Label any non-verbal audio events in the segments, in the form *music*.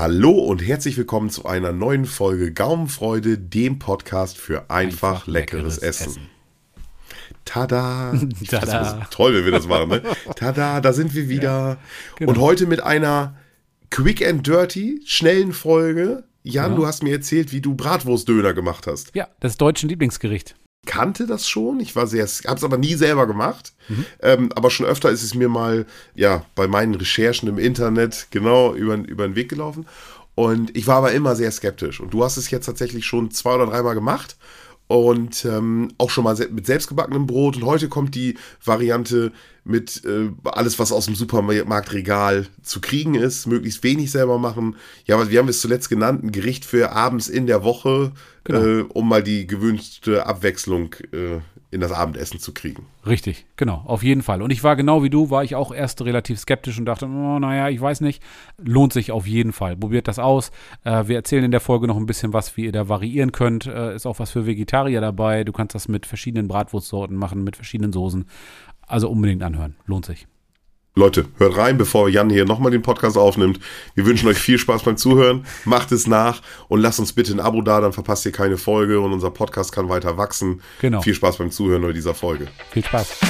Hallo und herzlich willkommen zu einer neuen Folge Gaumenfreude, dem Podcast für einfach, einfach leckeres, leckeres, Essen. Essen. Tada! *laughs* Tada. Toll, wenn wir das machen, ne? *laughs* Tada, da sind wir wieder. Ja, genau. Und heute mit einer Quick and Dirty, schnellen Folge. Jan, ja. du hast mir erzählt, wie du Bratwurstdöner gemacht hast. Ja, das deutsche Lieblingsgericht kannte das schon. Ich war sehr, habe es aber nie selber gemacht. Mhm. Ähm, aber schon öfter ist es mir mal, ja, bei meinen Recherchen im Internet genau über, über den Weg gelaufen. Und ich war aber immer sehr skeptisch. Und du hast es jetzt tatsächlich schon zwei oder dreimal gemacht und ähm, auch schon mal mit selbstgebackenem Brot. Und heute kommt die Variante mit äh, alles, was aus dem Supermarktregal zu kriegen ist, möglichst wenig selber machen. Ja, wir haben es zuletzt genannt, ein Gericht für abends in der Woche, genau. äh, um mal die gewünschte Abwechslung äh, in das Abendessen zu kriegen. Richtig, genau, auf jeden Fall. Und ich war genau wie du, war ich auch erst relativ skeptisch und dachte, oh, naja, ich weiß nicht, lohnt sich auf jeden Fall. Probiert das aus. Äh, wir erzählen in der Folge noch ein bisschen was, wie ihr da variieren könnt. Äh, ist auch was für Vegetarier dabei. Du kannst das mit verschiedenen Bratwurstsorten machen, mit verschiedenen Soßen. Also unbedingt anhören, lohnt sich. Leute, hört rein, bevor Jan hier nochmal den Podcast aufnimmt. Wir wünschen euch viel Spaß beim Zuhören. Macht es nach und lasst uns bitte ein Abo da, dann verpasst ihr keine Folge und unser Podcast kann weiter wachsen. Genau. Viel Spaß beim Zuhören bei dieser Folge. Viel Spaß.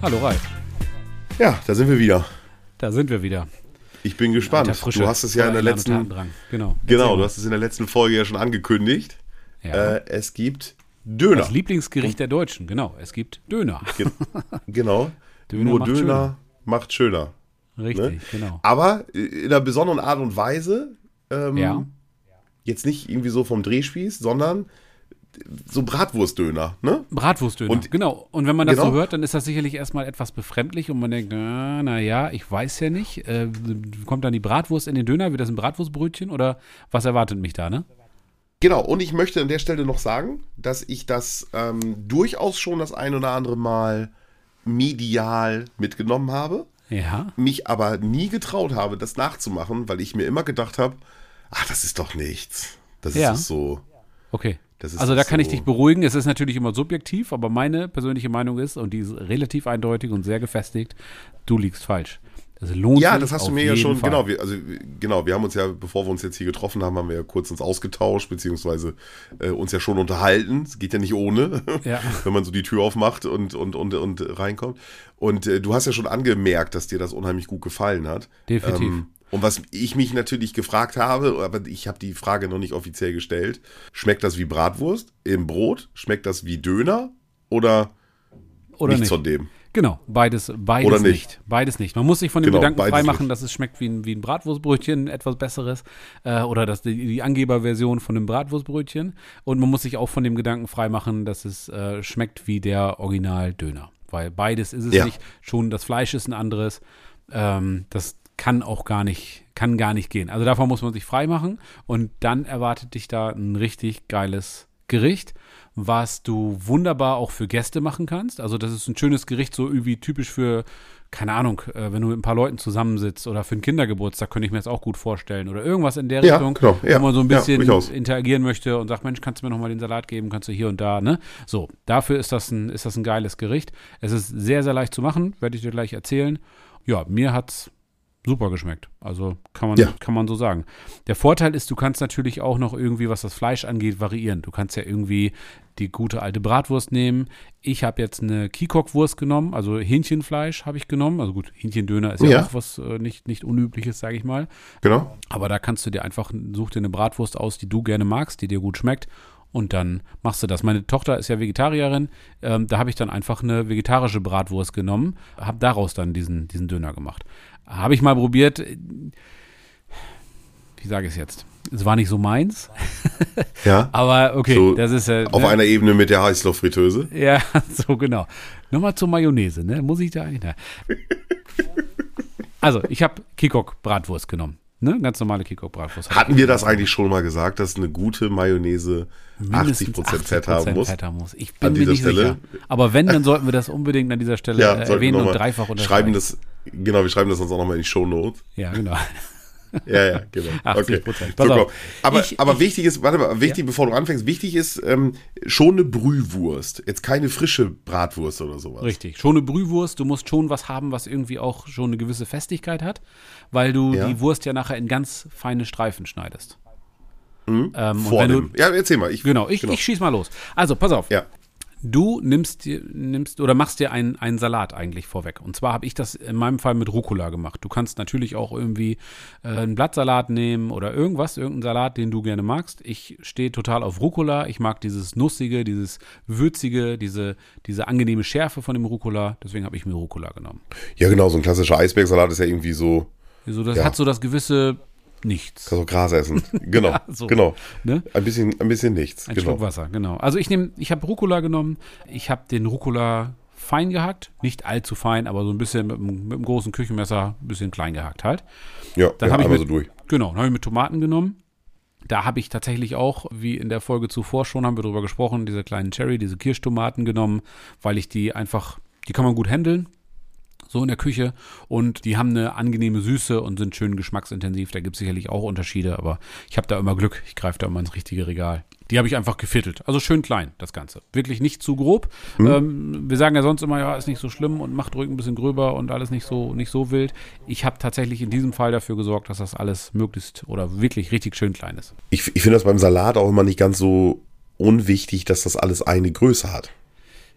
Hallo Ralf. Ja, da sind wir wieder. Da sind wir wieder. Ich bin gespannt. Du hast es ja in der letzten genau. genau, du hast es in der letzten Folge ja schon angekündigt. Ja. Äh, es gibt Döner. Das Lieblingsgericht der Deutschen, genau. Es gibt Döner. Ge *laughs* genau. Döner Nur macht Döner schöner. macht schöner. Richtig, ne? genau. Aber in einer besonderen Art und Weise. Ähm, ja. Jetzt nicht irgendwie so vom Drehspieß, sondern so Bratwurstdöner, ne? Bratwurstdöner, und, genau. Und wenn man das genau. so hört, dann ist das sicherlich erstmal etwas befremdlich und man denkt, na, na ja, ich weiß ja nicht. Äh, kommt dann die Bratwurst in den Döner? Wird das ein Bratwurstbrötchen oder was erwartet mich da, ne? Genau, und ich möchte an der Stelle noch sagen, dass ich das ähm, durchaus schon das ein oder andere Mal medial mitgenommen habe. Ja. Mich aber nie getraut habe, das nachzumachen, weil ich mir immer gedacht habe, ach, das ist doch nichts. Das ist ja. so. Okay also da kann so ich dich beruhigen. Es ist natürlich immer subjektiv, aber meine persönliche Meinung ist, und die ist relativ eindeutig und sehr gefestigt, du liegst falsch. Das lohnt ja, das hast du mir ja schon, Fall. genau, wir, also genau, wir haben uns ja, bevor wir uns jetzt hier getroffen haben, haben wir ja kurz uns ausgetauscht, beziehungsweise äh, uns ja schon unterhalten. Es geht ja nicht ohne, ja. *laughs* wenn man so die Tür aufmacht und, und, und, und reinkommt. Und äh, du hast ja schon angemerkt, dass dir das unheimlich gut gefallen hat. Definitiv. Ähm, und was ich mich natürlich gefragt habe, aber ich habe die Frage noch nicht offiziell gestellt, schmeckt das wie Bratwurst im Brot? Schmeckt das wie Döner? Oder, oder nichts nicht. von dem? Genau, beides, beides Oder nicht. nicht. Beides nicht. Man muss sich von dem genau, Gedanken freimachen, dass es schmeckt wie ein, wie ein Bratwurstbrötchen, etwas besseres. Äh, oder dass die, die Angeberversion von einem Bratwurstbrötchen. Und man muss sich auch von dem Gedanken freimachen, dass es äh, schmeckt wie der Original-Döner. Weil beides ist es ja. nicht. Schon das Fleisch ist ein anderes. Ähm, das, kann auch gar nicht, kann gar nicht gehen. Also davon muss man sich frei machen und dann erwartet dich da ein richtig geiles Gericht, was du wunderbar auch für Gäste machen kannst. Also das ist ein schönes Gericht, so irgendwie typisch für, keine Ahnung, äh, wenn du mit ein paar Leuten zusammensitzt oder für einen Kindergeburtstag, könnte ich mir das auch gut vorstellen. Oder irgendwas in der ja, Richtung, genau, ja, wo man so ein bisschen ja, interagieren möchte und sagt, Mensch, kannst du mir nochmal den Salat geben, kannst du hier und da, ne? So, dafür ist das ein, ist das ein geiles Gericht. Es ist sehr, sehr leicht zu machen, werde ich dir gleich erzählen. Ja, mir hat's super geschmeckt. Also kann man, ja. kann man so sagen. Der Vorteil ist, du kannst natürlich auch noch irgendwie, was das Fleisch angeht, variieren. Du kannst ja irgendwie die gute alte Bratwurst nehmen. Ich habe jetzt eine Kikok-Wurst genommen, also Hähnchenfleisch habe ich genommen. Also gut, Hähnchendöner ist ja, ja auch was äh, nicht, nicht Unübliches, sage ich mal. Genau. Aber da kannst du dir einfach, such dir eine Bratwurst aus, die du gerne magst, die dir gut schmeckt und dann machst du das. Meine Tochter ist ja Vegetarierin, ähm, da habe ich dann einfach eine vegetarische Bratwurst genommen, habe daraus dann diesen, diesen Döner gemacht. Habe ich mal probiert. Wie sage ich es jetzt? Es war nicht so meins. *laughs* Ja. Aber okay, so das ist ja. Auf ne? einer Ebene mit der Heißluftfritteuse. Ja, *laughs* so genau. Nochmal zur Mayonnaise, ne? Muss ich da eigentlich. Also, ich habe Kikok-Bratwurst genommen. Ne? Ganz normale Kikok-Bratwurst. Hatten wir das eigentlich schon mal gesagt, dass eine gute Mayonnaise 80% 80 Fett haben muss? Fett haben muss. Ich bin mir nicht Stelle. sicher. Aber wenn, dann sollten wir das unbedingt an dieser Stelle ja, äh, erwähnen und dreifach unterschreiben. Schreiben das, genau, wir schreiben das uns auch nochmal in die Show Notes. Ja, genau. Ja, ja, genau. *laughs* 80 Prozent. Okay. So, aber, ich, aber ich, wichtig ist, warte mal, wichtig, ja. bevor du anfängst, wichtig ist ähm, schon eine Brühwurst. Jetzt keine frische Bratwurst oder sowas. Richtig. Schon eine Brühwurst. Du musst schon was haben, was irgendwie auch schon eine gewisse Festigkeit hat, weil du ja. die Wurst ja nachher in ganz feine Streifen schneidest. Mhm. Ähm, Vor dem. Du, ja, erzähl mal. Ich, genau, ich, genau. ich schieß mal los. Also, pass auf. Ja. Du nimmst dir, nimmst oder machst dir einen, einen Salat eigentlich vorweg. Und zwar habe ich das in meinem Fall mit Rucola gemacht. Du kannst natürlich auch irgendwie äh, einen Blattsalat nehmen oder irgendwas, irgendeinen Salat, den du gerne magst. Ich stehe total auf Rucola. Ich mag dieses Nussige, dieses Würzige, diese, diese angenehme Schärfe von dem Rucola. Deswegen habe ich mir Rucola genommen. Ja, genau. So ein klassischer Eisbergsalat ist ja irgendwie so. So, das ja. hat so das gewisse nichts. Kannst du Gras essen. Genau. *laughs* ja, so. Genau. Ne? Ein bisschen, ein bisschen nichts. Ein genau. Schluck Wasser, genau. Also ich nehme, ich habe Rucola genommen. Ich habe den Rucola fein gehackt, nicht allzu fein, aber so ein bisschen mit, mit einem großen Küchenmesser ein bisschen klein gehackt halt. Ja, dann ja, habe ich mit, so durch. Genau, dann habe ich mit Tomaten genommen. Da habe ich tatsächlich auch, wie in der Folge zuvor schon, haben wir darüber gesprochen, diese kleinen Cherry, diese Kirschtomaten genommen, weil ich die einfach, die kann man gut handeln so in der Küche. Und die haben eine angenehme Süße und sind schön geschmacksintensiv. Da gibt es sicherlich auch Unterschiede, aber ich habe da immer Glück. Ich greife da immer ins richtige Regal. Die habe ich einfach geviertelt. Also schön klein, das Ganze. Wirklich nicht zu grob. Mhm. Ähm, wir sagen ja sonst immer, ja, ist nicht so schlimm und macht ruhig ein bisschen gröber und alles nicht so, nicht so wild. Ich habe tatsächlich in diesem Fall dafür gesorgt, dass das alles möglichst oder wirklich richtig schön klein ist. Ich, ich finde das beim Salat auch immer nicht ganz so unwichtig, dass das alles eine Größe hat.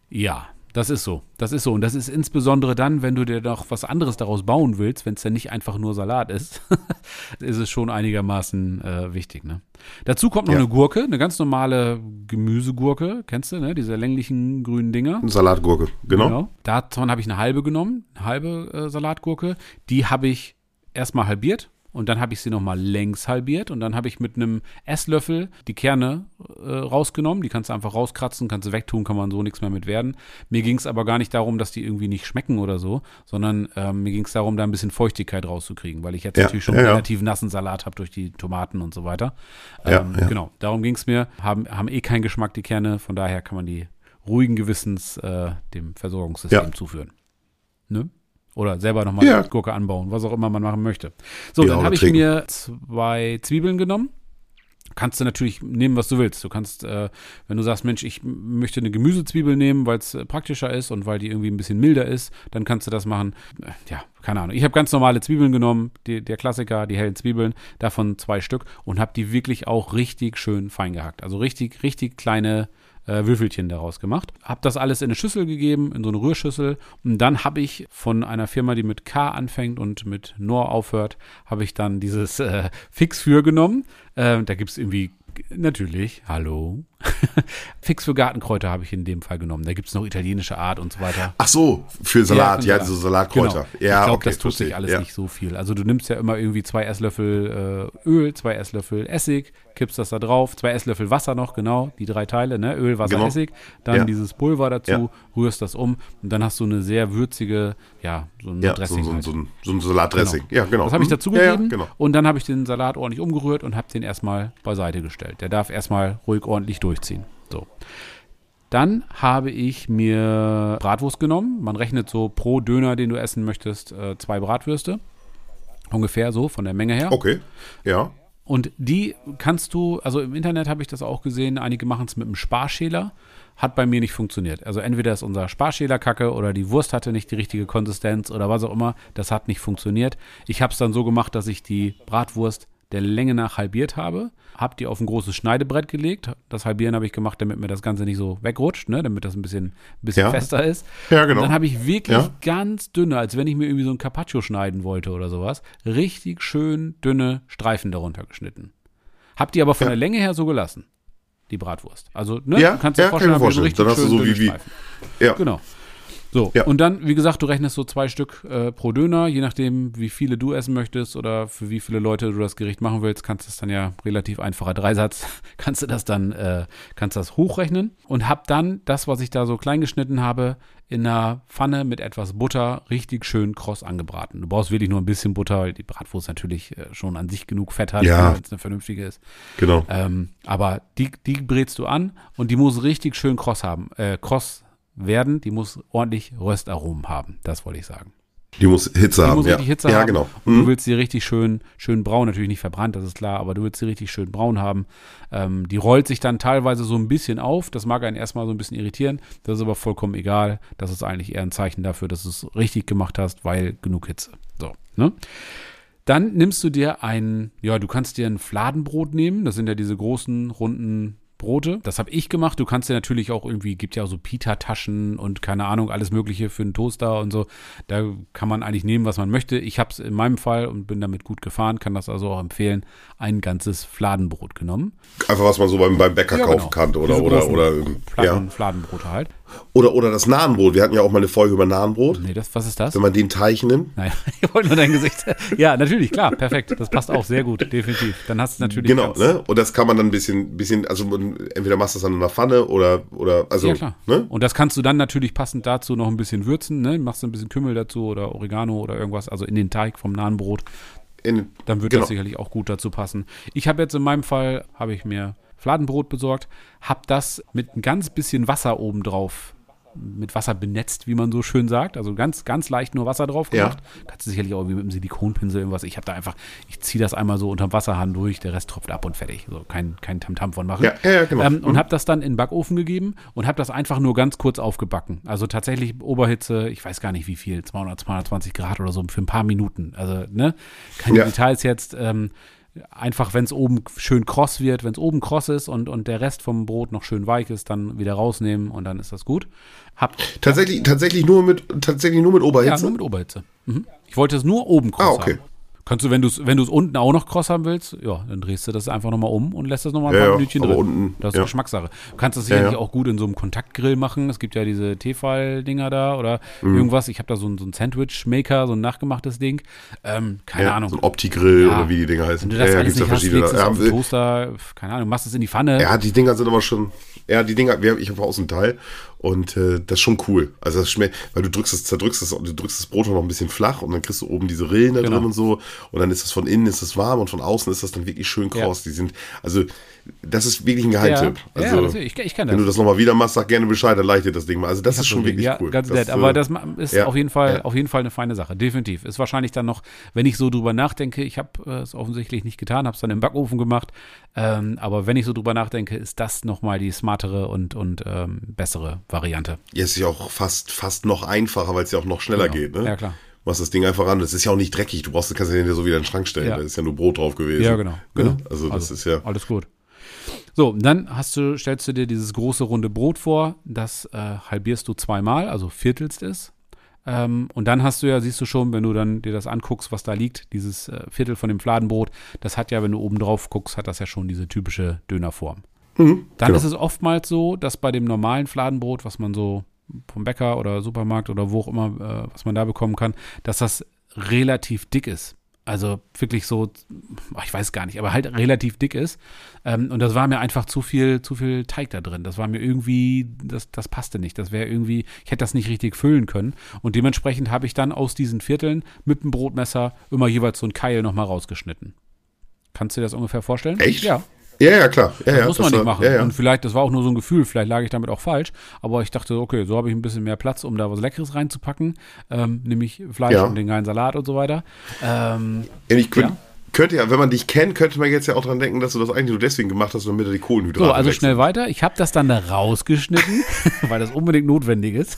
Ja, das ist so. Das ist so. Und das ist insbesondere dann, wenn du dir noch was anderes daraus bauen willst, wenn es dann nicht einfach nur Salat ist, *laughs* ist es schon einigermaßen äh, wichtig. Ne? Dazu kommt noch ja. eine Gurke, eine ganz normale Gemüsegurke. Kennst du, ne? Diese länglichen grünen Dinger. Eine Salatgurke, genau. genau. Davon habe ich eine halbe genommen, eine halbe äh, Salatgurke. Die habe ich erstmal halbiert und dann habe ich sie nochmal längs halbiert und dann habe ich mit einem Esslöffel die Kerne äh, rausgenommen. Die kannst du einfach rauskratzen, kannst du wegtun, kann man so nichts mehr mit werden. Mir ging es aber gar nicht darum, dass die irgendwie nicht schmecken oder so, sondern ähm, mir ging es darum, da ein bisschen Feuchtigkeit rauszukriegen, weil ich jetzt ja, natürlich schon ja, relativ ja. nassen Salat habe durch die Tomaten und so weiter. Ähm, ja, Genau, darum ging es mir. Haben, haben eh keinen Geschmack, die Kerne, von daher kann man die ruhigen Gewissens äh, dem Versorgungssystem zuführen. Ne? Oder selber nochmal ja. Gurke anbauen, was auch immer man machen möchte. So, ja, dann habe ich mir zwei Zwiebeln genommen. Kannst du natürlich nehmen, was du willst. Du kannst, äh, wenn du sagst, Mensch, ich möchte eine Gemüsezwiebel nehmen, weil es äh, praktischer ist und weil die irgendwie ein bisschen milder ist, dann kannst du das machen. Äh, ja, keine Ahnung. Ich habe ganz normale Zwiebeln genommen, die, der Klassiker, die hellen Zwiebeln, davon zwei Stück und habe die wirklich auch richtig schön fein gehackt. Also richtig, richtig kleine äh, Würfelchen daraus gemacht. Habe das alles in eine Schüssel gegeben, in so eine Rührschüssel. Und dann habe ich von einer Firma, die mit K anfängt und mit Nor aufhört, habe ich dann dieses äh, Fix für genommen. Äh, da gibt es irgendwie Natürlich, hallo. *laughs* Fix für Gartenkräuter habe ich in dem Fall genommen. Da gibt es noch italienische Art und so weiter. Ach so, für Salat, ja, so Salatkräuter. Genau. Ja, ich glaube, okay, das tut sich alles ja. nicht so viel. Also du nimmst ja immer irgendwie zwei Esslöffel äh, Öl, zwei Esslöffel Essig, kippst das da drauf, zwei Esslöffel Wasser noch, genau, die drei Teile, ne? Öl, Wasser, genau. Essig, dann ja. dieses Pulver dazu, ja. rührst das um und dann hast du eine sehr würzige, ja, so ein ja, Dressing. So, so, halt. so, ein, so ein Salatdressing, genau. ja, genau. Das habe ich mhm. dazu gegeben genau. und dann habe ich den Salat ordentlich umgerührt und habe den erstmal beiseite gestellt. Der darf erstmal ruhig ordentlich durchziehen. So. Dann habe ich mir Bratwurst genommen. Man rechnet so pro Döner, den du essen möchtest, äh, zwei Bratwürste. Ungefähr so von der Menge her. Okay, ja. Und die kannst du, also im Internet habe ich das auch gesehen, einige machen es mit einem Sparschäler. Hat bei mir nicht funktioniert. Also entweder ist unser Sparschäler kacke oder die Wurst hatte nicht die richtige Konsistenz oder was auch immer. Das hat nicht funktioniert. Ich habe es dann so gemacht, dass ich die Bratwurst der Länge nach halbiert habe, habe die auf ein großes Schneidebrett gelegt. Das Halbieren habe ich gemacht, damit mir das Ganze nicht so wegrutscht, ne? damit das ein bisschen, ein bisschen ja. fester ist. Ja, genau. Und dann habe ich wirklich ja. ganz dünne, als wenn ich mir irgendwie so ein Carpaccio schneiden wollte oder sowas, richtig schön dünne Streifen darunter geschnitten. Hab die aber von ja. der Länge her so gelassen, die Bratwurst. Also, ne, ja, du kannst dir vorstellen, kann so richtig dann hast du so wie, wie. Ja. Genau. So, ja. und dann, wie gesagt, du rechnest so zwei Stück äh, pro Döner, je nachdem, wie viele du essen möchtest oder für wie viele Leute du das Gericht machen willst, kannst du es dann ja relativ einfacher Dreisatz, *laughs* kannst du das dann, äh, kannst das hochrechnen und hab dann das, was ich da so klein geschnitten habe, in einer Pfanne mit etwas Butter richtig schön kross angebraten. Du brauchst wirklich nur ein bisschen Butter, weil die Bratwurst natürlich äh, schon an sich genug Fett hat, ja. wenn es eine vernünftige ist. Genau. Ähm, aber die, die brätst du an und die muss richtig schön kross haben, äh, kross werden. Die muss ordentlich Röstaromen haben. Das wollte ich sagen. Die muss Hitze die haben. muss ja. Hitze ja, haben. genau. Und du Mhm. willst sie richtig schön, schön braun, natürlich nicht verbrannt, das ist klar, aber du willst sie richtig schön braun haben. Ähm, die rollt sich dann teilweise so ein bisschen auf. Das mag einen erstmal so ein bisschen irritieren. Das ist aber vollkommen egal. Das ist eigentlich eher ein Zeichen dafür, dass du es richtig gemacht hast, weil genug Hitze. So, ne? Dann nimmst du dir ein, ja, du kannst dir ein Fladenbrot nehmen. Das sind ja diese großen, runden Brote. Das habe ich gemacht. Du kannst dir natürlich auch irgendwie, gibt ja auch so Pita-Taschen und keine Ahnung, alles Mögliche für einen Toaster und so. Da kann man eigentlich nehmen, was man möchte. Ich habe es in meinem Fall und bin damit gut gefahren, kann das also auch empfehlen, ein ganzes Fladenbrot genommen. Einfach was man so beim, beim Bäcker Ja, kaufen genau. kann oder Diese oder oder Fladen, ja. Fladenbrote halt. Oder oder das Nahenbrot. Wir hatten ja auch mal eine Folge über Nahenbrot. Nee, das, was ist das? Wenn man den Teig nimmt. Naja, *laughs* ich wollte nur dein Gesicht. Ja, natürlich, klar, perfekt. Das passt auch sehr gut, definitiv. Dann hast du natürlich. Genau, ne? Und das kann man dann ein bisschen, bisschen, also entweder machst du das dann in einer Pfanne oder, oder, also, Ja, klar. ne? Und das kannst du dann natürlich passend dazu noch ein bisschen würzen, ne? Machst du ein bisschen Kümmel dazu oder Oregano oder irgendwas, also in den Teig vom Nahenbrot. In, Dann wird Genau. das sicherlich auch gut dazu passen. Ich habe jetzt in meinem Fall, habe ich mir Fladenbrot besorgt, habe das mit ein ganz bisschen Wasser oben drauf, mit Wasser benetzt, wie man so schön sagt. Also ganz, ganz leicht nur Wasser drauf Ja. gemacht. Kannst du sicherlich auch wie mit einem Silikonpinsel irgendwas. Ich habe da einfach, ich ziehe das einmal so unterm Wasserhahn durch, der Rest tropft ab und fertig. So kein, kein Tamtam von machen. Ja, ja, ja, genau. Ähm, und Mhm. habe das dann in den Backofen gegeben und habe das einfach nur ganz kurz aufgebacken. Also tatsächlich Oberhitze, ich weiß gar nicht wie viel, 200, 220 Grad oder so für ein paar Minuten. Also, ne, keine Ja. Details jetzt. Ähm, einfach, wenn es oben schön kross wird, wenn es oben kross ist und, und der Rest vom Brot noch schön weich ist, dann wieder rausnehmen und dann ist das gut. Hab, Tatsächlich, tatsächlich nur mit, tatsächlich nur mit ja, Oberhitze? nur mit Oberhitze. Mhm. Ich wollte es nur oben kross Ah, okay. haben. Kannst du, wenn du es wenn du's unten auch noch kross haben willst, ja, dann drehst du das einfach nochmal um und lässt das nochmal ein Ja, paar ja, Minütchen drin. unten, das ist ja. Geschmackssache. Du kannst das sicherlich ja. auch gut in so einem Kontaktgrill machen. Es gibt ja diese Tefal-Dinger da oder Mhm. irgendwas. Ich habe da so ein, so Sandwich-Maker, so ein nachgemachtes Ding. Ähm, keine Ahnung. So ein Opti-Grill oder wie die Dinger heißen. wenn du das ja, alles nicht hast, legst es auf den Ja, Toaster, keine Ahnung, machst es in die Pfanne. ja, die Dinger sind aber schon, ja, die Dinger, ich habe außen Teil und äh, das ist schon cool. Also das schmeckt, weil du drückst es, zerdrückst es, du drückst das Brot noch ein bisschen flach und dann kriegst du oben diese Rillen da Genau. drin und so und dann ist es von innen ist es warm und von außen ist das dann wirklich schön Ja. kross. Die sind, also das ist wirklich ein Geheimtipp. Ja, also, ja, das, ich, ich wenn das. du das nochmal wieder machst, sag gerne Bescheid, dann leite ich dir das Ding mal. Also das ist schon wirklich ja, cool. Ganz das, nett, äh, aber das ist ja, auf jeden Fall, ja. auf jeden Fall eine feine Sache. Definitiv. Ist wahrscheinlich dann noch, wenn ich so drüber nachdenke, ich habe äh, es offensichtlich nicht getan, habe es dann im Backofen gemacht. Ähm, aber wenn ich so drüber nachdenke, ist das nochmal die smartere und, und ähm, bessere Variante. Ja, es ist ja auch fast, fast noch einfacher, weil es ja auch noch schneller Genau. geht. Ne? Ja, klar. Machst das Ding einfach ran. Das ist ja auch nicht dreckig. Du brauchst, kannst ja den so wieder in den Schrank stellen. Ja. Da ist ja nur Brot drauf gewesen. Ja, genau. Ne? genau. Also das ist ja. Alles gut. So, dann hast du, stellst du dir dieses große runde Brot vor, das äh, halbierst du zweimal, also viertelst es. Ähm, und dann hast du ja, siehst du schon, wenn du dann dir das anguckst, was da liegt, dieses äh, Viertel von dem Fladenbrot, das hat ja, wenn du oben drauf guckst, hat das ja schon diese typische Dönerform. Dann genau. ist es oftmals so, dass bei dem normalen Fladenbrot, was man so vom Bäcker oder Supermarkt oder wo auch immer, äh, was man da bekommen kann, dass das relativ dick ist. Also wirklich so, ich weiß gar nicht, aber halt relativ dick ist. Ähm, und das war mir einfach zu viel, zu viel Teig da drin. Das war mir irgendwie, das, das passte nicht. Das wäre irgendwie, ich hätte das nicht richtig füllen können. Und dementsprechend habe ich dann aus diesen Vierteln mit dem Brotmesser immer jeweils so ein Keil nochmal rausgeschnitten. Kannst du dir das ungefähr vorstellen? Echt? Ja. Ja, ja, klar. Ja, ja, muss man nicht war- machen. Ja. Und vielleicht, das war auch nur so ein Gefühl, vielleicht lag ich damit auch falsch, aber ich dachte, okay, so habe ich ein bisschen mehr Platz, um da was Leckeres reinzupacken, ähm, nämlich Fleisch und den geilen Salat und so weiter. Ähm, ich könnte, könnte ja, wenn man dich kennt, könnte man jetzt ja auch dran denken, dass du das eigentlich nur deswegen gemacht hast, damit er die Kohlenhydrate so, also wechselt. schnell weiter. Ich habe das dann da rausgeschnitten, *laughs* weil das unbedingt notwendig ist.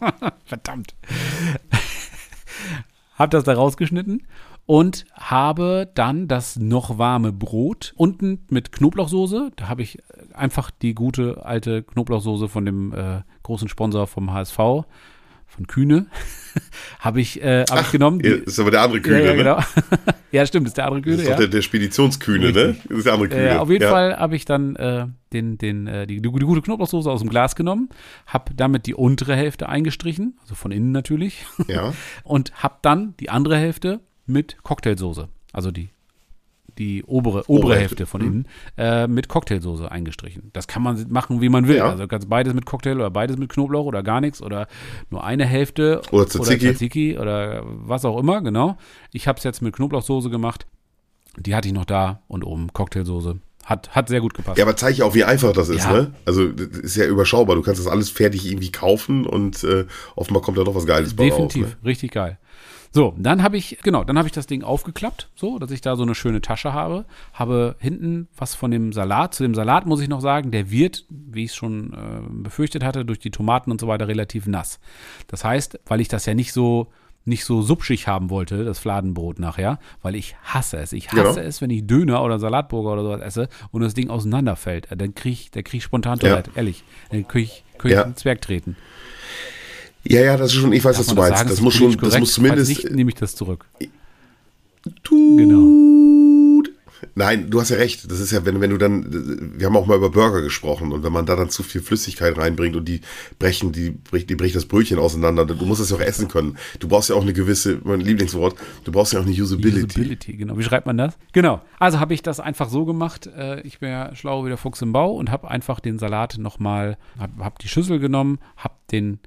*laughs* Verdammt. *laughs* habe das da rausgeschnitten und habe dann das noch warme Brot unten mit Knoblauchsoße. Da habe ich einfach die gute alte Knoblauchsoße von dem äh, großen Sponsor vom HSV, von Kühne, *laughs* habe ich, äh, hab ich genommen. Ja, Das ist aber der andere Kühne, ja, ja, ne? genau. *laughs* ja, stimmt, ist der andere Das Kühne. ist Ja. der, der Speditionskühne, ne? Das ist der andere Kühne. Äh, auf jeden ja. Fall habe ich dann äh, den, den, äh, die, die gute Knoblauchsoße aus dem Glas genommen, habe damit die untere Hälfte eingestrichen, also von innen natürlich, Ja. *laughs* und habe dann die andere Hälfte mit Cocktailsoße, also die, die obere, obere Obere Hälfte von innen, äh, mit Cocktailsoße eingestrichen. Das kann man machen, wie man will. Ja. Also du kannst beides mit Cocktail oder beides mit Knoblauch oder gar nichts oder nur eine Hälfte Oder Tzatziki. oder Tzatziki oder was auch immer, genau. Ich habe es jetzt mit Knoblauchsoße gemacht. Die hatte ich noch da und oben Cocktailsoße. hat, hat sehr gut gepasst. Ja, aber zeige ich auch, wie einfach das ist, ja. ne? Also, das ist ja überschaubar. Du kannst das alles fertig irgendwie kaufen und äh, offenbar kommt da doch was Geiles bei Definitiv, raus, ne? richtig geil. So, dann habe ich, genau, dann habe ich das Ding aufgeklappt, so, dass ich da so eine schöne Tasche habe. Habe hinten was von dem Salat. Zu dem Salat muss ich noch sagen, der wird, wie ich es schon äh, befürchtet hatte, durch die Tomaten und so weiter relativ nass. Das heißt, weil ich das ja nicht so nicht so subschig haben wollte, das Fladenbrot nachher, weil ich hasse es. Ich hasse genau. es, wenn ich Döner oder Salatburger oder sowas esse und das Ding auseinanderfällt. Dann kriege ich, krieg ich spontan Toilette, ja. ehrlich. Dann kriege ich, krieg ich ja. einen Zwerg treten. Ja, ja, das ist schon, ich weiß, Darf was du meinst. Das, das muss schon, korrekt, das muss zumindest. Nicht, nehme ich das zurück. Tut. Genau. Nein, du hast ja recht. Das ist ja, wenn, wenn du dann, wir haben auch mal über Burger gesprochen und wenn man da dann zu viel Flüssigkeit reinbringt und die brechen, die, die bricht das Brötchen auseinander, du musst das ja auch essen können. Du brauchst ja auch eine gewisse, mein Lieblingswort, du brauchst ja auch eine Usability. Usability, genau. Wie schreibt man das? Genau. Also habe ich das einfach so gemacht. Äh, ich bin ja schlau wie der Fuchs im Bau und habe einfach den Salat nochmal, habe hab die Schüssel genommen, habe den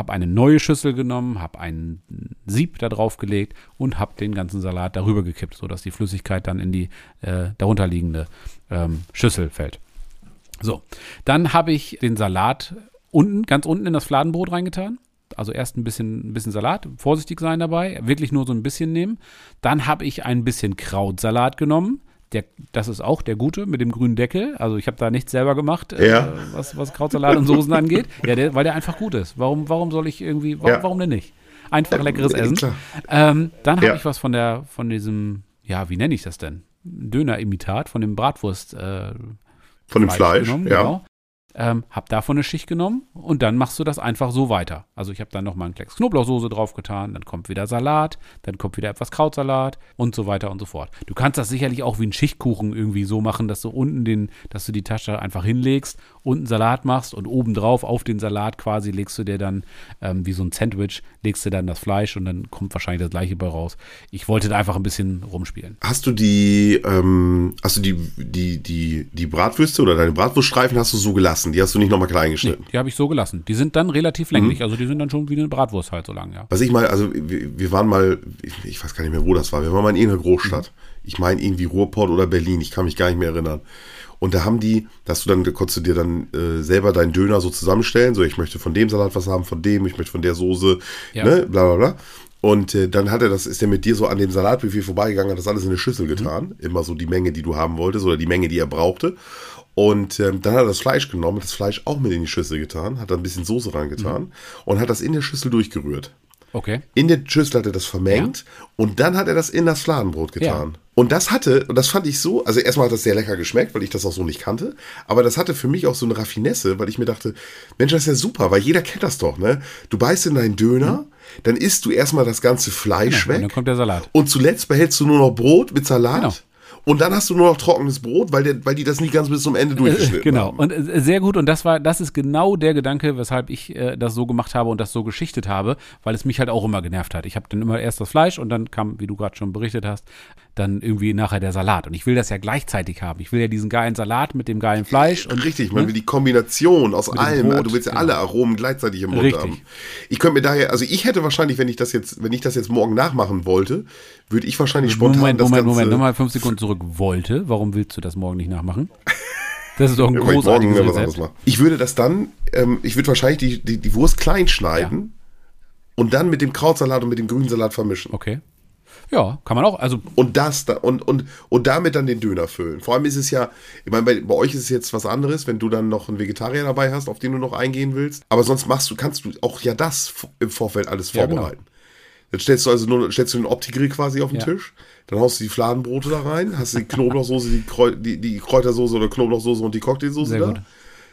habe eine neue Schüssel genommen, habe ein Sieb da drauf gelegt und habe den ganzen Salat darüber gekippt, sodass die Flüssigkeit dann in die äh, darunterliegende ähm, Schüssel fällt. So, dann habe ich den Salat unten, ganz unten in das Fladenbrot reingetan. Also erst ein bisschen, ein bisschen Salat, vorsichtig sein dabei, wirklich nur so ein bisschen nehmen. Dann habe ich ein bisschen Krautsalat genommen, der, das ist auch der gute mit dem grünen Deckel. Also ich habe da nichts selber gemacht, äh, ja. äh, was, was Krautsalat und Soßen angeht. *laughs* Ja, der, weil der einfach gut ist. Warum, warum soll ich irgendwie, warum, ja. warum denn nicht? Einfach leckeres Essen. Ähm, dann habe ja. ich was von der, von diesem, ja, wie nenne ich das denn? Döner-Imitat, von dem Bratwurst. Äh, von dem Fleisch, genommen, ja. Genau. Ähm, hab davon eine Schicht genommen und dann machst du das einfach so weiter. Also ich habe dann nochmal einen Klecks Knoblauchsoße drauf getan, dann kommt wieder Salat, dann kommt wieder etwas Krautsalat und so weiter und so fort. Du kannst das sicherlich auch wie ein Schichtkuchen irgendwie so machen, dass du unten den, dass du die Tasche einfach hinlegst, unten Salat machst und obendrauf auf den Salat quasi legst du dir dann ähm, wie so ein Sandwich, legst du dann das Fleisch und dann kommt wahrscheinlich das gleiche bei raus. Ich wollte da einfach ein bisschen rumspielen. Hast du die, ähm, hast du die, die, die, die Bratwürste oder deine Bratwurststreifen hast du so gelassen? Gelassen. Die hast du nicht nochmal klein geschnitten. Nee, die habe ich so gelassen. Die sind dann relativ länglich. Mhm. Also die sind dann schon wie eine Bratwurst halt so lang, ja. Was ich mal, also wir, wir waren mal, ich, ich, weiß gar nicht mehr, wo das war. Wir waren mal in irgendeiner Großstadt. Mhm. Ich meine irgendwie Ruhrport oder Berlin. Ich kann mich gar nicht mehr erinnern. Und da haben die, dass du dann, da konntest du dir dann äh, selber deinen Döner so zusammenstellen. So, ich möchte von dem Salat was haben, von dem, ich möchte von der Soße, ja. ne, bla bla bla. Und äh, dann hat er das, ist er mit dir so an dem Salatbuffet vorbeigegangen, hat das alles in eine Schüssel mhm. getan. Mhm. Immer so die Menge, die du haben wolltest oder die Menge, die er brauchte. Und ähm, dann hat er das Fleisch genommen, das Fleisch auch mit in die Schüssel getan, hat da ein bisschen Soße reingetan mhm. und hat das in der Schüssel durchgerührt. Okay. In der Schüssel hat er das vermengt ja. und dann hat er das in das Fladenbrot getan. Ja. Und das hatte, und das fand ich so, also erstmal hat das sehr lecker geschmeckt, weil ich das auch so nicht kannte, aber das hatte für mich auch so eine Raffinesse, weil ich mir dachte, Mensch, das ist ja super, weil jeder kennt das doch, ne? Du beißt in deinen Döner, mhm. dann isst du erstmal das ganze Fleisch genau, weg. Und dann kommt der Salat. Und zuletzt behältst du nur noch Brot mit Salat. Genau. Und dann hast du nur noch trockenes Brot, weil, der, weil die das nicht ganz bis zum Ende durchgeschnitten genau. haben. Genau. Und äh, sehr gut. Und das war, das ist genau der Gedanke, weshalb ich äh, das so gemacht habe und das so geschichtet habe, weil es mich halt auch immer genervt hat. Ich habe dann immer erst das Fleisch und dann kam, wie du gerade schon berichtet hast, dann irgendwie nachher der Salat. Und ich will das ja gleichzeitig haben. Ich will ja diesen geilen Salat mit dem geilen Fleisch. Und, Richtig, man ne? will die Kombination aus allem. Brot, du willst ja genau. alle Aromen gleichzeitig im Mund Richtig. haben. Ich könnte mir daher, also ich hätte wahrscheinlich, wenn ich das jetzt, wenn ich das jetzt morgen nachmachen wollte, würde ich wahrscheinlich spontan Moment, Moment, Ganze Moment, nochmal fünf Sekunden zurück. Wollte? Warum willst du das morgen nicht nachmachen? *laughs* Das ist doch ein ja, großartiges ich Rezept. Ich würde das dann, ähm, ich würde wahrscheinlich die, die, die Wurst klein schneiden ja. und dann mit dem Krautsalat und mit dem Grünsalat vermischen. Okay. Ja, kann man auch. Also und das da, und, und, und damit dann den Döner füllen. Vor allem ist es ja, ich meine, bei, bei, euch ist es jetzt was anderes, wenn du dann noch einen Vegetarier dabei hast, auf den du noch eingehen willst. Aber sonst machst du, kannst du auch ja das im Vorfeld alles vorbereiten. Ja, genau. Dann stellst du also nur, stellst du den Opti-Grill quasi auf den ja. Tisch, dann haust du die Fladenbrote da rein, hast du die Knoblauchsoße, die, Kräu die, die Kräutersoße oder Knoblauchsoße und die Cocktailsoße Sehr da. Gut.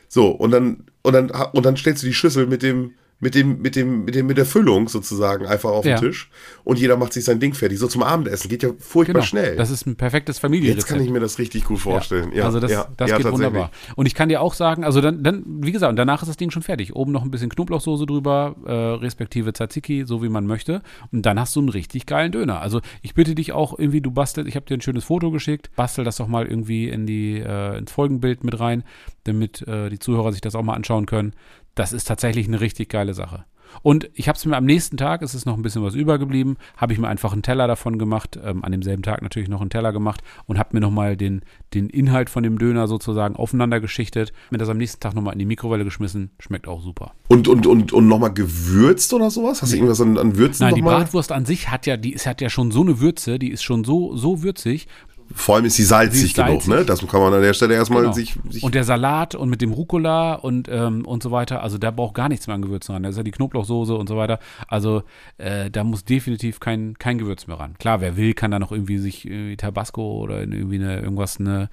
So, und dann, und dann, und dann stellst du die Schüssel mit dem, mit dem, mit dem, mit dem, mit der Füllung sozusagen einfach auf ja. den Tisch und jeder macht sich sein Ding fertig. So zum Abendessen geht ja furchtbar genau. schnell. Das ist ein perfektes Familienrezept. Jetzt kann ich mir das richtig gut vorstellen. Ja. ja also das, ja. das geht wunderbar. Und ich kann dir auch sagen, also dann, dann, wie gesagt, danach ist das Ding schon fertig. Oben noch ein bisschen Knoblauchsoße drüber, äh, respektive Tzatziki, so wie man möchte. Und dann hast du einen richtig geilen Döner. Also ich bitte dich auch irgendwie, du bastelst, ich habe dir ein schönes Foto geschickt, bastel das doch mal irgendwie in die, äh, ins Folgenbild mit rein, damit äh, die Zuhörer sich das auch mal anschauen können das ist tatsächlich eine richtig geile Sache. Und ich habe es mir am nächsten Tag, es ist noch ein bisschen was übergeblieben, habe ich mir einfach einen Teller davon gemacht, ähm, an demselben Tag natürlich noch einen Teller gemacht und habe mir nochmal den, den Inhalt von dem Döner sozusagen aufeinander geschichtet, mir das am nächsten Tag nochmal in die Mikrowelle geschmissen, schmeckt auch super. Und, und, und, und nochmal gewürzt oder sowas? Hast du irgendwas an, an Würzen Nein, die Bratwurst an sich hat ja, die ist, hat ja schon so eine Würze, die ist schon so, so würzig, vor allem ist sie salzig, ist salzig. genug, ne? Das kann man an der Stelle erstmal genau. sich, sich, Und der Salat und mit dem Rucola und, ähm, und so weiter, also da braucht gar nichts mehr an Gewürzen ran. Da ist ja die Knoblauchsoße und so weiter. Also äh, da muss definitiv kein, kein Gewürz mehr ran. Klar, wer will, kann da noch irgendwie sich irgendwie Tabasco oder irgendwie eine, irgendwas, eine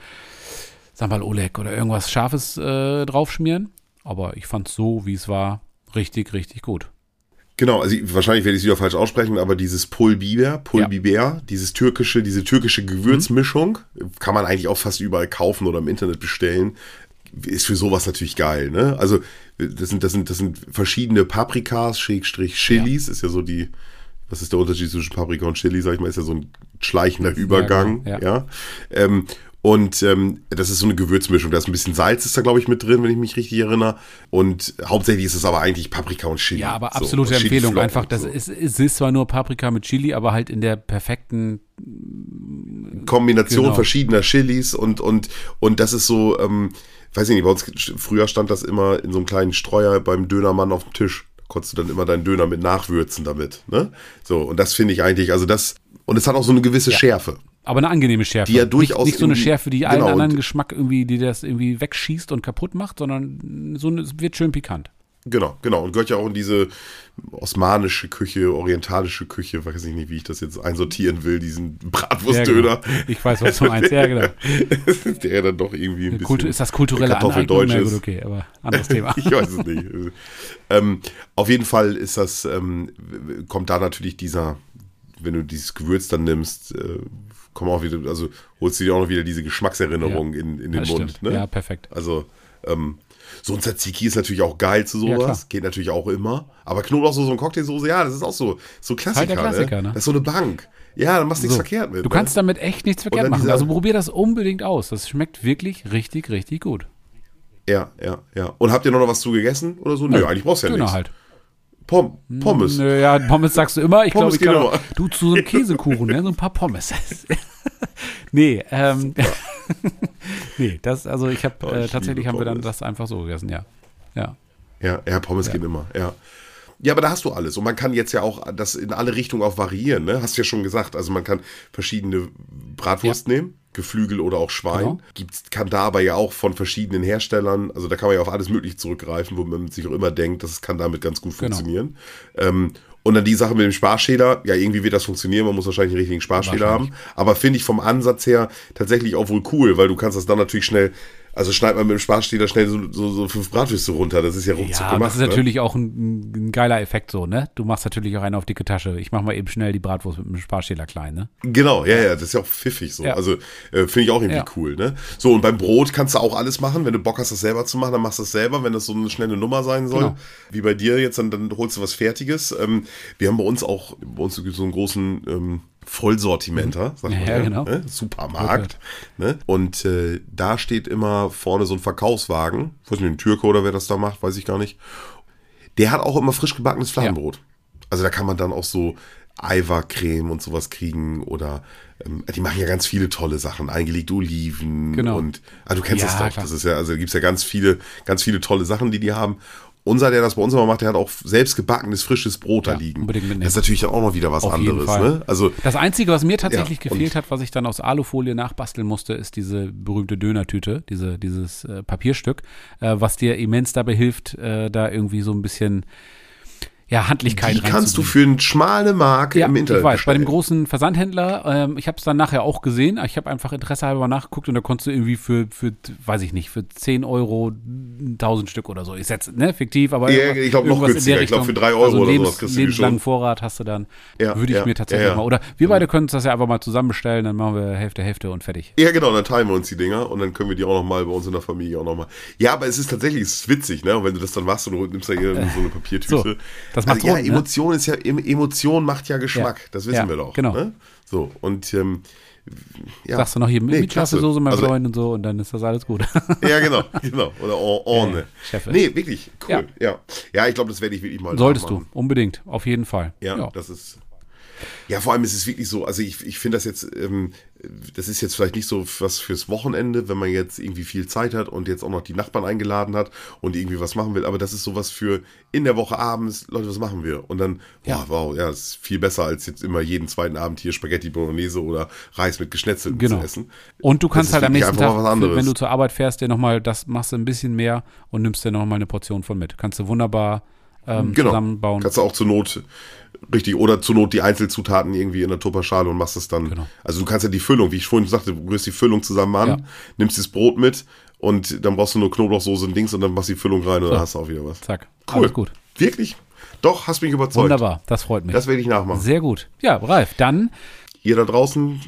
Sambal Oleg oder irgendwas Scharfes äh, draufschmieren. Aber ich fand es so, wie es war, richtig, richtig gut. Genau, also wahrscheinlich werde ich es wieder falsch aussprechen, aber dieses Pul Biber, Pul Biber, ja. dieses türkische, diese türkische Gewürzmischung, mhm. kann man eigentlich auch fast überall kaufen oder im Internet bestellen. Ist für sowas natürlich geil, ne? Also, das sind, das sind, das sind verschiedene Paprikas, Schrägstrich Chilis, ja. ist ja so die, was ist der Unterschied zwischen Paprika und Chili, sag ich mal, ist ja so ein schleichender Übergang, ja. Ja. ja. Ähm, und ähm, das ist so eine Gewürzmischung. Da ist ein bisschen Salz ist da, glaube ich, mit drin, wenn ich mich richtig erinnere. Und hauptsächlich ist es aber eigentlich Paprika und Chili. Ja, aber absolute so, Empfehlung. Einfach, das so. ist, es ist zwar nur Paprika mit Chili, aber halt in der perfekten Kombination genau. verschiedener Chilis und, und, und das ist so, ähm, weiß ich nicht, bei uns früher stand das immer in so einem kleinen Streuer beim Dönermann auf dem Tisch. Da konntest du dann immer deinen Döner mit nachwürzen damit. Ne? So, und das finde ich eigentlich, also das, und es hat auch so eine gewisse ja. Schärfe. Aber eine angenehme Schärfe. Die ja durchaus. Nicht, nicht so eine Schärfe, die allen genau, anderen Geschmack irgendwie, die das irgendwie wegschießt und kaputt macht, sondern so es wird schön pikant. Genau, genau. Und gehört ja auch in diese osmanische Küche, orientalische Küche, weiß ich nicht, wie ich das jetzt einsortieren will, diesen Bratwurstdöner. Ja, genau. Ich weiß, was du meinst, ja, genau. *laughs* Der dann doch irgendwie ein bisschen. Ist das kulturelle? Na gut, okay, aber anderes Thema. *laughs* ich weiß es nicht. ähm, auf jeden Fall ist das, ähm, kommt da natürlich dieser, wenn du dieses Gewürz dann nimmst, äh, kommen auch wieder, also holst du dir auch noch wieder diese Geschmackserinnerung ja, in, in den Mund. Ne? Ja, perfekt. Also, ähm, so ein Tzatziki ist natürlich auch geil zu sowas. Ja, Geht natürlich auch immer. Aber Knoblauchsoße und Cocktailsoße, ja, das ist auch so, so Klassiker. Halt der Klassiker, ne? ne? Das ist so eine Bank. Ja, dann machst du so, nichts verkehrt mit. Du ne? kannst damit echt nichts verkehrt machen. Also probier das unbedingt aus. Das schmeckt wirklich richtig, richtig gut. Ja, ja, ja. Und habt ihr noch was zu gegessen oder so? Nö, Nö eigentlich brauchst du ja Döner nichts. halt. Pom Pommes. Nö, ja, Pommes sagst du immer. Ich glaube, auch, du zu so einem *laughs* Käsekuchen, ne? so ein paar Pommes. *laughs* nee, ähm, *laughs* nee, das, also ich habe, äh, tatsächlich haben wir dann das einfach so gegessen, ja. Ja, ja, ja Pommes ja. gehen immer, ja. Ja, aber da hast du alles. Und man kann jetzt ja auch das in alle Richtungen auch variieren, ne? Hast du ja schon gesagt. Also man kann verschiedene Bratwurst ja. nehmen Geflügel oder auch Schwein. Genau. Gibt's, kann da aber ja auch von verschiedenen Herstellern, also da kann man ja auf alles Mögliche zurückgreifen, wo man sich auch immer denkt, das kann damit ganz gut genau. funktionieren. Ähm, und dann die Sache mit dem Sparschäler, ja, irgendwie wird das funktionieren, man muss wahrscheinlich einen richtigen Sparschäler haben. Aber finde ich vom Ansatz her tatsächlich auch wohl cool, weil du kannst das dann natürlich schnell also schneidet man mit dem Sparstähler schnell so, so, so fünf Bratwürste runter. Das ist ja ruckzuck ja, gemacht. Das ist ne? natürlich auch ein, ein, geiler Effekt so, ne? Du machst natürlich auch einen auf dicke Tasche. Ich mach mal eben schnell die Bratwurst mit dem Sparstähler klein, ne? Genau, ja, ja, das ist ja auch pfiffig so. Ja. Also äh, finde ich auch irgendwie ja. cool, ne? So, und beim Brot kannst du auch alles machen. Wenn du Bock hast, das selber zu machen, dann machst du es selber. Wenn das so eine schnelle Nummer sein soll, genau. wie bei dir jetzt, dann, dann holst du was Fertiges. Ähm, wir haben bei uns auch, bei uns so einen großen ähm, Vollsortimenter, mhm. sagt man ja, genau. ne? Supermarkt. Ne? Und äh, da steht immer vorne so ein Verkaufswagen, ich weiß nicht, ein Türke oder wer das da macht, weiß ich gar nicht. Der hat auch immer frisch gebackenes Fladenbrot. Ja. Also da kann man dann auch so Eiwa-Creme und sowas kriegen oder ähm, die machen ja ganz viele tolle Sachen, eingelegte Oliven genau. und ah, du kennst ja, das doch. Klar. Das ist ja, also gibt es ja ganz viele, ganz viele tolle Sachen, die die haben. Unser, der das bei uns immer macht, der hat auch selbst gebackenes, frisches Brot ja, da liegen. Unbedingt mitnehmen. Das ist natürlich auch noch wieder was Auf anderes. Ne? Also, das Einzige, was mir tatsächlich ja, gefehlt hat, was ich dann aus Alufolie nachbasteln musste, ist diese berühmte Dönertüte, diese, dieses äh, Papierstück, äh, was dir immens dabei hilft, äh, da irgendwie so ein bisschen ja, Handlichkeit Die kannst du für einen schmalen Mark ja, im Internet ich weiß, bestellen. bei dem großen Versandhändler, ähm, ich habe es dann nachher auch gesehen, ich habe einfach Interesse halber nachgeguckt und da konntest du irgendwie für, für, weiß ich nicht, für 10 Euro 1000 Stück oder so. Ich setze, ne, fiktiv, aber ja, ich glaube noch günstiger, ich glaube für 3 Euro also oder Lebens, sowas lebenslangen Vorrat hast du dann, ja, würde ich ja, mir tatsächlich ja, mal, oder wir beide können uns das ja einfach mal zusammen bestellen, dann machen wir Hälfte, Hälfte und fertig. Ja, genau, dann teilen wir uns die Dinger und dann können wir die auch nochmal bei uns in der Familie auch nochmal. Ja, aber es ist tatsächlich, es ist witzig, ne, und wenn du das dann machst und nimmst da hier *laughs* so eine Papiertüte. So, das macht also, Emotion ist ja, Emotion macht ja Geschmack, ja. das wissen ja, wir doch. Genau. Ne? So, und ähm, ja. Sagst du noch hier nee, mit Kaffeesoße, mein also, Freund und so und dann ist das alles gut. *laughs* ja, genau, *laughs* genau. Oder ohne. Chef. Nee, wirklich, cool. Ja, ja, ja ich glaube, das werde ich wirklich mal Solltest du, unbedingt, auf jeden Fall. Ja, ja, das ist ja, vor allem ist es wirklich so, also ich, ich finde das jetzt, ähm, das ist jetzt vielleicht nicht so was fürs Wochenende, wenn man jetzt irgendwie viel Zeit hat und jetzt auch noch die Nachbarn eingeladen hat und irgendwie was machen will, aber das ist sowas für in der Woche abends, Leute, was machen wir? Und dann, ja. wow, wow, ja, ist viel besser als jetzt immer jeden zweiten Abend hier Spaghetti Bolognese oder Reis mit Geschnetzelten genau. zu essen. Und du kannst halt am nächsten Tag, wenn du zur Arbeit fährst, dir nochmal, das machst du ein bisschen mehr und nimmst dir nochmal eine Portion von mit. Kannst du wunderbar ähm, genau. zusammenbauen. Kannst du auch zur Not Richtig, oder zur Not die Einzelzutaten irgendwie in der Tupperschale und machst es dann. Genau. Also du kannst ja die Füllung, wie ich vorhin sagte, du rührst die Füllung zusammen an, ja. nimmst das Brot mit und dann brauchst du nur Knoblauchsoße und Dings und dann machst du die Füllung rein und dann hast du auch wieder was. Zack. Cool. Alles gut. Wirklich? Doch, hast mich überzeugt. Wunderbar, das freut mich. Das werde ich nachmachen. Sehr gut. Ja, Ralf, dann. Ihr da draußen,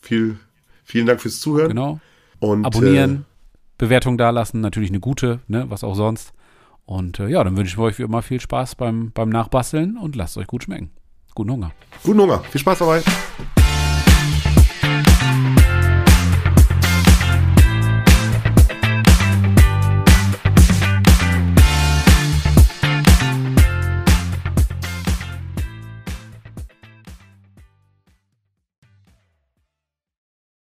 viel, vielen Dank fürs Zuhören. Genau. Und, Abonnieren, äh, Bewertung dalassen, natürlich eine gute, ne, was auch sonst. Und äh, ja, dann wünsche ich euch wie immer viel Spaß beim, beim Nachbasteln und lasst euch gut schmecken. Guten Hunger. Guten Hunger. Viel Spaß dabei.